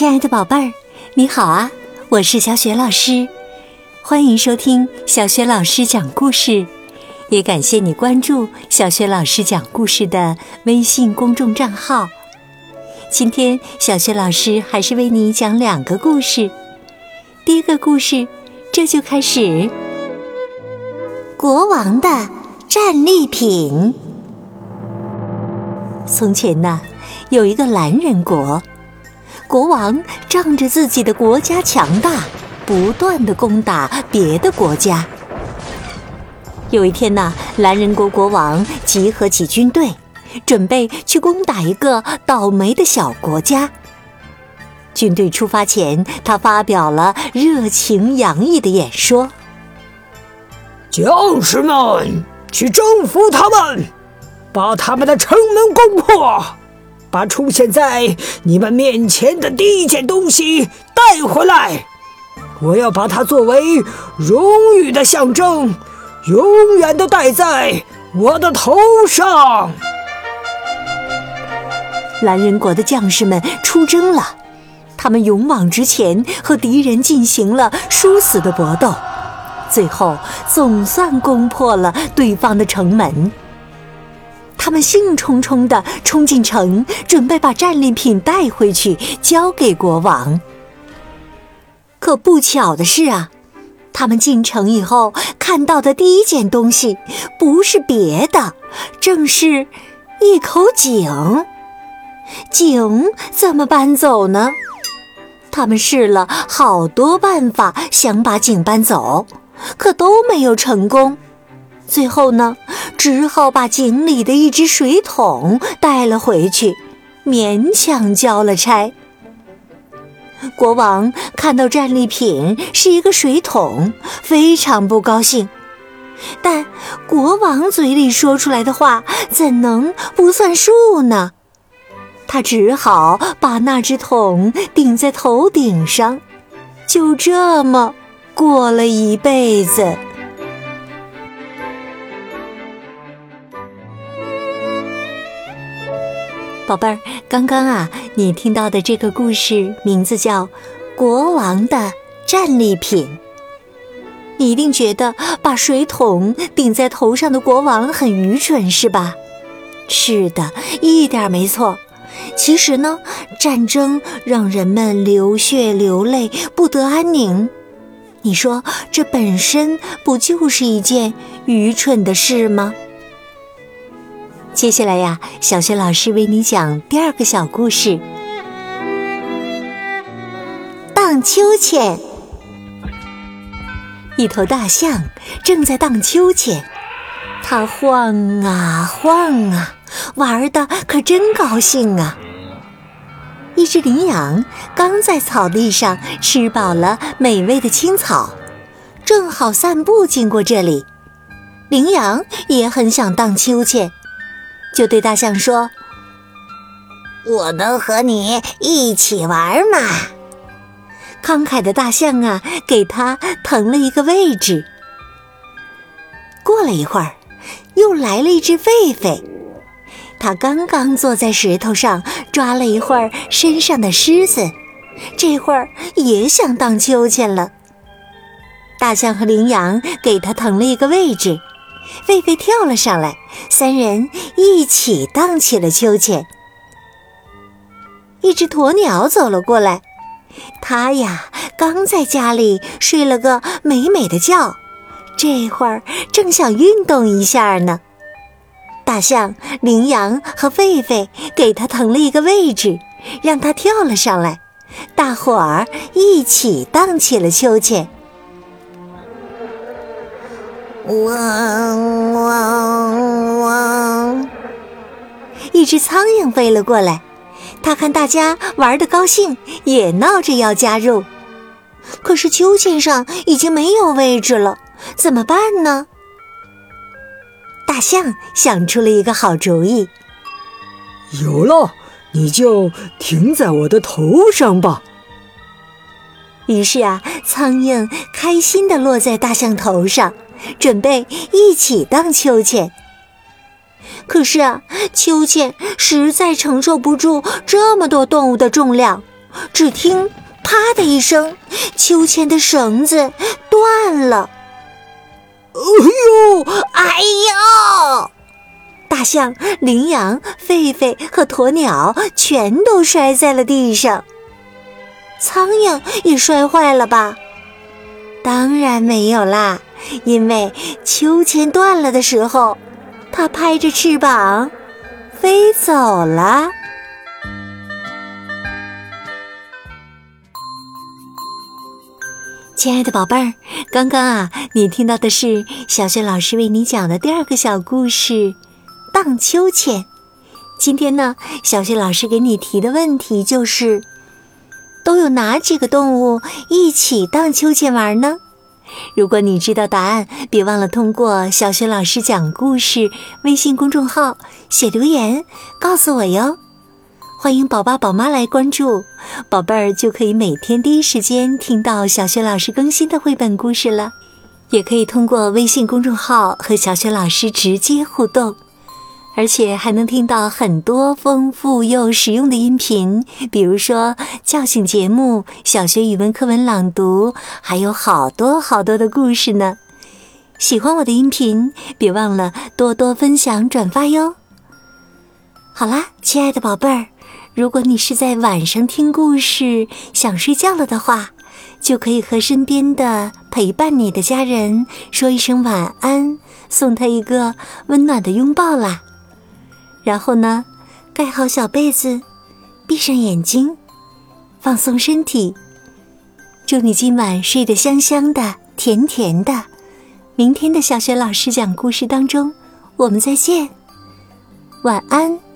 亲爱的宝贝儿，你好啊！我是小雪老师，欢迎收听小雪老师讲故事，也感谢你关注小雪老师讲故事的微信公众账号。今天小雪老师还是为你讲两个故事。第一个故事，这就开始。国王的战利品。从前呢，有一个蓝人国。国王仗着自己的国家强大，不断的攻打别的国家。有一天呢，蓝人国国王集合起军队，准备去攻打一个倒霉的小国家。军队出发前，他发表了热情洋溢的演说：“将士们，去征服他们，把他们的城门攻破。”把出现在你们面前的第一件东西带回来，我要把它作为荣誉的象征，永远的戴在我的头上。蓝人国的将士们出征了，他们勇往直前，和敌人进行了殊死的搏斗，最后总算攻破了对方的城门。他们兴冲冲地冲进城，准备把战利品带回去交给国王。可不巧的是啊，他们进城以后看到的第一件东西不是别的，正是一口井。井怎么搬走呢？他们试了好多办法想把井搬走，可都没有成功。最后呢？只好把井里的一只水桶带了回去，勉强交了差。国王看到战利品是一个水桶，非常不高兴。但国王嘴里说出来的话怎能不算数呢？他只好把那只桶顶在头顶上，就这么过了一辈子。宝贝儿，刚刚啊，你听到的这个故事名字叫《国王的战利品》。你一定觉得把水桶顶在头上的国王很愚蠢，是吧？是的，一点没错。其实呢，战争让人们流血流泪，不得安宁。你说这本身不就是一件愚蠢的事吗？接下来呀，小雪老师为你讲第二个小故事。荡秋千，一头大象正在荡秋千，它晃啊晃啊，玩的可真高兴啊。一只羚羊刚在草地上吃饱了美味的青草，正好散步经过这里，羚羊也很想荡秋千。就对大象说：“我能和你一起玩吗？”慷慨的大象啊，给他腾了一个位置。过了一会儿，又来了一只狒狒，它刚刚坐在石头上抓了一会儿身上的虱子，这会儿也想荡秋千了。大象和羚羊给它腾了一个位置。狒狒跳了上来，三人一起荡起了秋千。一只鸵鸟走了过来，它呀刚在家里睡了个美美的觉，这会儿正想运动一下呢。大象、羚羊和狒狒给它腾了一个位置，让它跳了上来，大伙儿一起荡起了秋千。嗡嗡嗡！一只苍蝇飞了过来，它看大家玩的高兴，也闹着要加入。可是秋千上已经没有位置了，怎么办呢？大象想出了一个好主意：有了，你就停在我的头上吧。于是啊，苍蝇开心的落在大象头上。准备一起荡秋千，可是啊，秋千实在承受不住这么多动物的重量，只听“啪”的一声，秋千的绳子断了。哎呦，哎呦！大象、羚羊、狒狒和鸵鸟全都摔在了地上。苍蝇也摔坏了吧？当然没有啦，因为秋千断了的时候，它拍着翅膀飞走了。亲爱的宝贝儿，刚刚啊，你听到的是小雪老师为你讲的第二个小故事。荡秋千。今天呢，小雪老师给你提的问题就是：都有哪几个动物一起荡秋千玩呢？如果你知道答案，别忘了通过小雪老师讲故事微信公众号写留言告诉我哟。欢迎宝爸宝妈来关注，宝贝儿就可以每天第一时间听到小雪老师更新的绘本故事了。也可以通过微信公众号和小雪老师直接互动。而且还能听到很多丰富又实用的音频，比如说叫醒节目、小学语文课文朗读，还有好多好多的故事呢。喜欢我的音频，别忘了多多分享转发哟。好啦，亲爱的宝贝儿，如果你是在晚上听故事想睡觉了的话，就可以和身边的陪伴你的家人说一声晚安，送他一个温暖的拥抱啦。然后呢，盖好小被子，闭上眼睛，放松身体。祝你今晚睡得香香的、甜甜的。明天的小雪老师讲故事当中，我们再见，晚安。